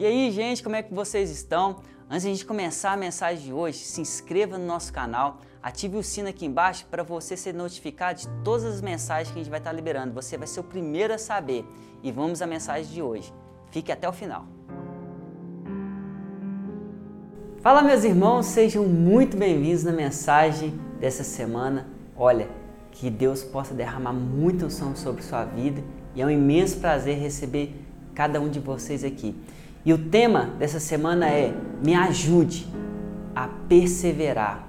E aí, gente, como é que vocês estão? Antes de a gente começar a mensagem de hoje, se inscreva no nosso canal, ative o sino aqui embaixo para você ser notificado de todas as mensagens que a gente vai estar liberando. Você vai ser o primeiro a saber. E vamos à mensagem de hoje. Fique até o final. Fala, meus irmãos, sejam muito bem-vindos na mensagem dessa semana. Olha, que Deus possa derramar muita unção sobre sua vida e é um imenso prazer receber cada um de vocês aqui. E o tema dessa semana é: me ajude a perseverar,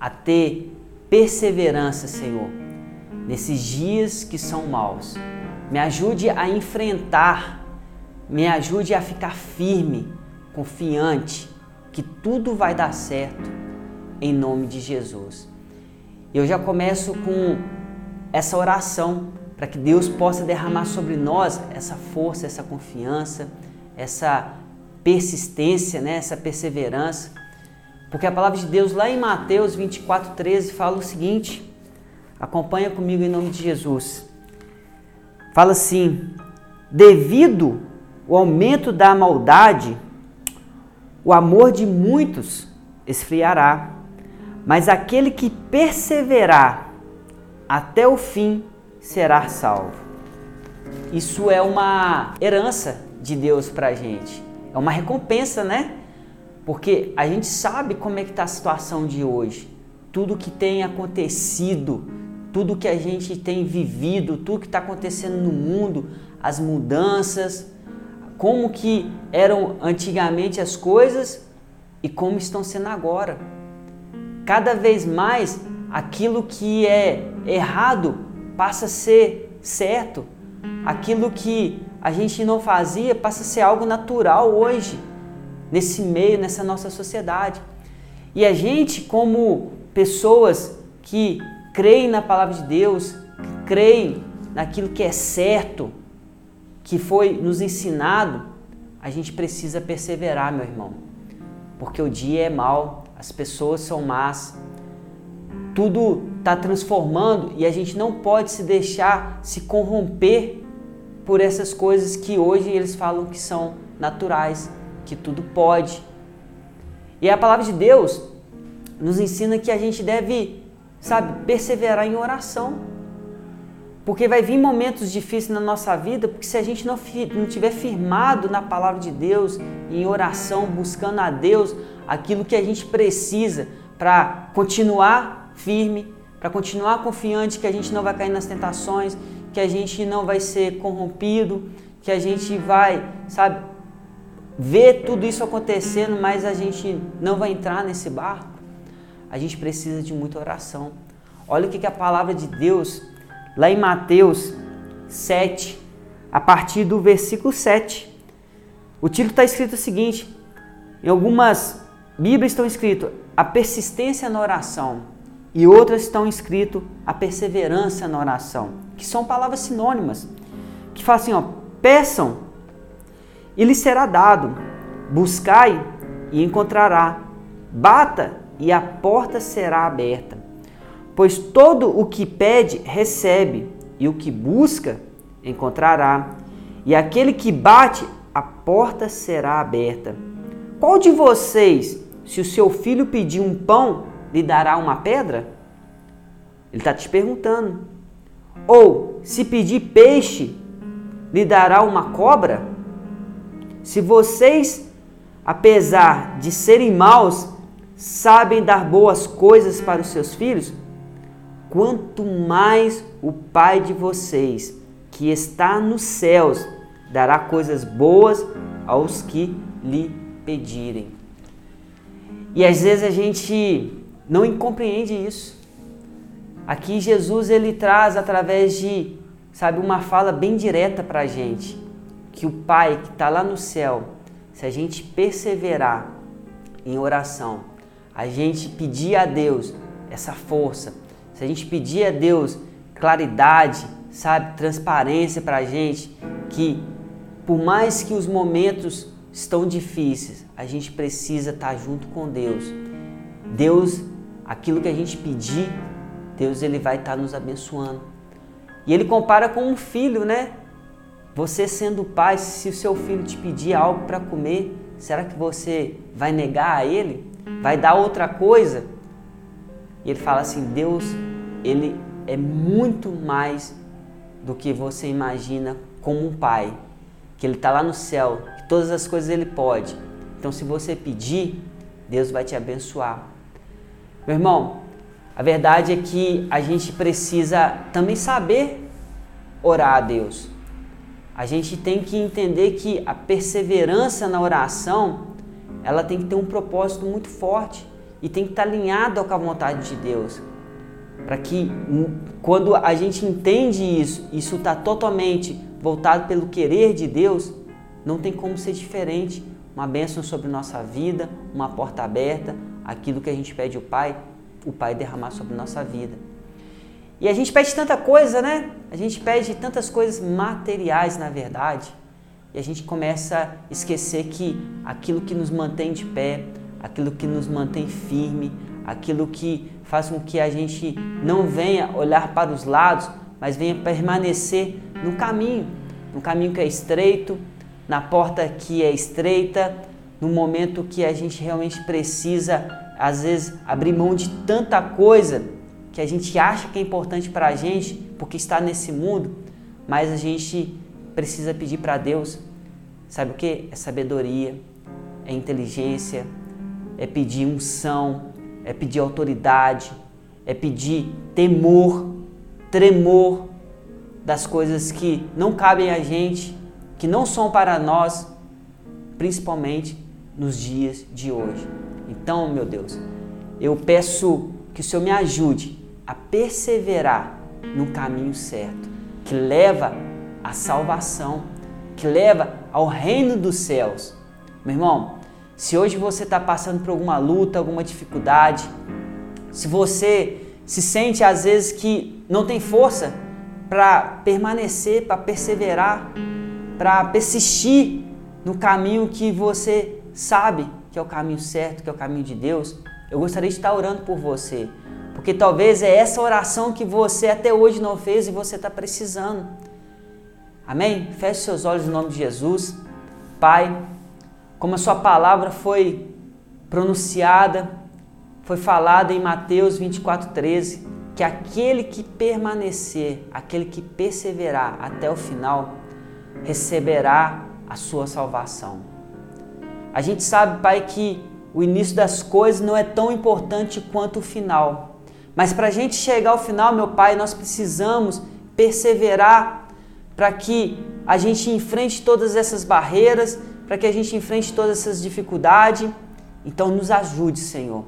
a ter perseverança, Senhor, nesses dias que são maus. Me ajude a enfrentar, me ajude a ficar firme, confiante que tudo vai dar certo em nome de Jesus. Eu já começo com essa oração para que Deus possa derramar sobre nós essa força, essa confiança essa persistência, né, essa perseverança. Porque a palavra de Deus lá em Mateus 24, 13 fala o seguinte: acompanha comigo em nome de Jesus. Fala assim: devido o aumento da maldade, o amor de muitos esfriará, mas aquele que perseverar até o fim será salvo. Isso é uma herança de Deus para a gente. É uma recompensa, né? Porque a gente sabe como é que está a situação de hoje. Tudo que tem acontecido, tudo que a gente tem vivido, tudo que está acontecendo no mundo, as mudanças, como que eram antigamente as coisas e como estão sendo agora. Cada vez mais aquilo que é errado passa a ser certo. Aquilo que a gente não fazia passa a ser algo natural hoje, nesse meio, nessa nossa sociedade. E a gente, como pessoas que creem na palavra de Deus, que creem naquilo que é certo, que foi nos ensinado, a gente precisa perseverar, meu irmão. Porque o dia é mau, as pessoas são más, tudo está transformando e a gente não pode se deixar se corromper por essas coisas que hoje eles falam que são naturais, que tudo pode. E a palavra de Deus nos ensina que a gente deve, sabe, perseverar em oração. Porque vai vir momentos difíceis na nossa vida, porque se a gente não, não tiver firmado na palavra de Deus, em oração, buscando a Deus aquilo que a gente precisa para continuar firme, para continuar confiante que a gente não vai cair nas tentações, que a gente não vai ser corrompido, que a gente vai, sabe, ver tudo isso acontecendo, mas a gente não vai entrar nesse barco. A gente precisa de muita oração. Olha o que, que a palavra de Deus, lá em Mateus 7, a partir do versículo 7. O título está escrito o seguinte: em algumas Bíblias estão escrito a persistência na oração e outras estão escrito a perseverança na oração que são palavras sinônimas, que fala assim, ó, peçam e lhe será dado, buscai e encontrará, bata e a porta será aberta. Pois todo o que pede, recebe, e o que busca, encontrará, e aquele que bate, a porta será aberta. Qual de vocês, se o seu filho pedir um pão, lhe dará uma pedra? Ele está te perguntando. Ou, se pedir peixe, lhe dará uma cobra? Se vocês, apesar de serem maus, sabem dar boas coisas para os seus filhos, quanto mais o Pai de vocês, que está nos céus, dará coisas boas aos que lhe pedirem. E às vezes a gente não compreende isso. Aqui Jesus ele traz através de, sabe, uma fala bem direta para a gente, que o Pai que está lá no céu, se a gente perseverar em oração, a gente pedir a Deus essa força, se a gente pedir a Deus claridade, sabe, transparência para a gente, que por mais que os momentos estão difíceis, a gente precisa estar tá junto com Deus. Deus, aquilo que a gente pedir, Deus ele vai estar tá nos abençoando. E ele compara com um filho, né? Você sendo pai, se o seu filho te pedir algo para comer, será que você vai negar a ele? Vai dar outra coisa? E ele fala assim: Deus, ele é muito mais do que você imagina como um pai, que ele está lá no céu, que todas as coisas ele pode. Então, se você pedir, Deus vai te abençoar. Meu irmão, a verdade é que a gente precisa também saber orar a Deus a gente tem que entender que a perseverança na oração, ela tem que ter um propósito muito forte e tem que estar alinhado com a vontade de Deus. Para que quando a gente entende isso, isso está totalmente voltado pelo querer de Deus, não tem como ser diferente. Uma bênção sobre nossa vida, uma porta aberta, aquilo que a gente pede ao Pai, o Pai derramar sobre nossa vida. E a gente pede tanta coisa, né? A gente pede tantas coisas materiais, na verdade. E a gente começa a esquecer que aquilo que nos mantém de pé, aquilo que nos mantém firme, aquilo que faz com que a gente não venha olhar para os lados, mas venha permanecer no caminho, no caminho que é estreito, na porta que é estreita, no momento que a gente realmente precisa, às vezes, abrir mão de tanta coisa que a gente acha que é importante para a gente porque está nesse mundo, mas a gente precisa pedir para Deus, sabe o que? É sabedoria, é inteligência, é pedir unção, é pedir autoridade, é pedir temor, tremor das coisas que não cabem a gente, que não são para nós, principalmente nos dias de hoje. Então, meu Deus, eu peço que o Senhor me ajude a perseverar no caminho certo, que leva à salvação, que leva ao reino dos céus. Meu irmão, se hoje você está passando por alguma luta, alguma dificuldade, se você se sente às vezes que não tem força para permanecer, para perseverar, para persistir no caminho que você sabe que é o caminho certo, que é o caminho de Deus, eu gostaria de estar orando por você. Porque talvez é essa oração que você até hoje não fez e você está precisando. Amém? Feche seus olhos em nome de Jesus. Pai, como a sua palavra foi pronunciada, foi falada em Mateus 24, 13, que aquele que permanecer, aquele que perseverar até o final, receberá a sua salvação. A gente sabe, Pai, que o início das coisas não é tão importante quanto o final. Mas para a gente chegar ao final, meu Pai, nós precisamos perseverar para que a gente enfrente todas essas barreiras, para que a gente enfrente todas essas dificuldades. Então, nos ajude, Senhor,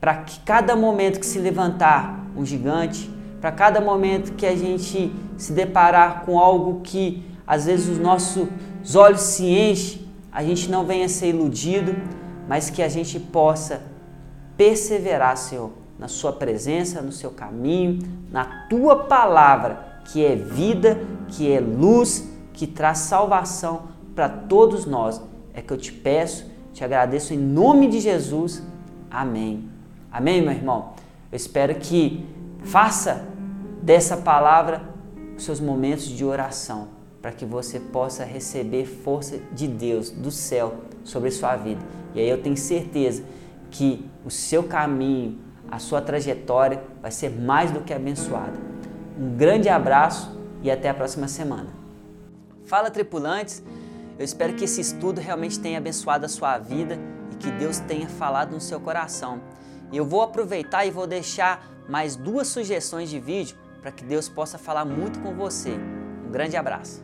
para que cada momento que se levantar um gigante, para cada momento que a gente se deparar com algo que às vezes os nossos olhos se enchem, a gente não venha ser iludido, mas que a gente possa perseverar, Senhor, na Sua presença, no seu caminho, na Tua palavra, que é vida, que é luz, que traz salvação para todos nós. É que eu te peço, te agradeço em nome de Jesus. Amém. Amém, meu irmão? Eu espero que faça dessa palavra os seus momentos de oração, para que você possa receber força de Deus, do céu, sobre sua vida. E aí eu tenho certeza que o seu caminho, a sua trajetória vai ser mais do que abençoada. Um grande abraço e até a próxima semana. Fala, tripulantes! Eu espero que esse estudo realmente tenha abençoado a sua vida e que Deus tenha falado no seu coração. Eu vou aproveitar e vou deixar mais duas sugestões de vídeo para que Deus possa falar muito com você. Um grande abraço!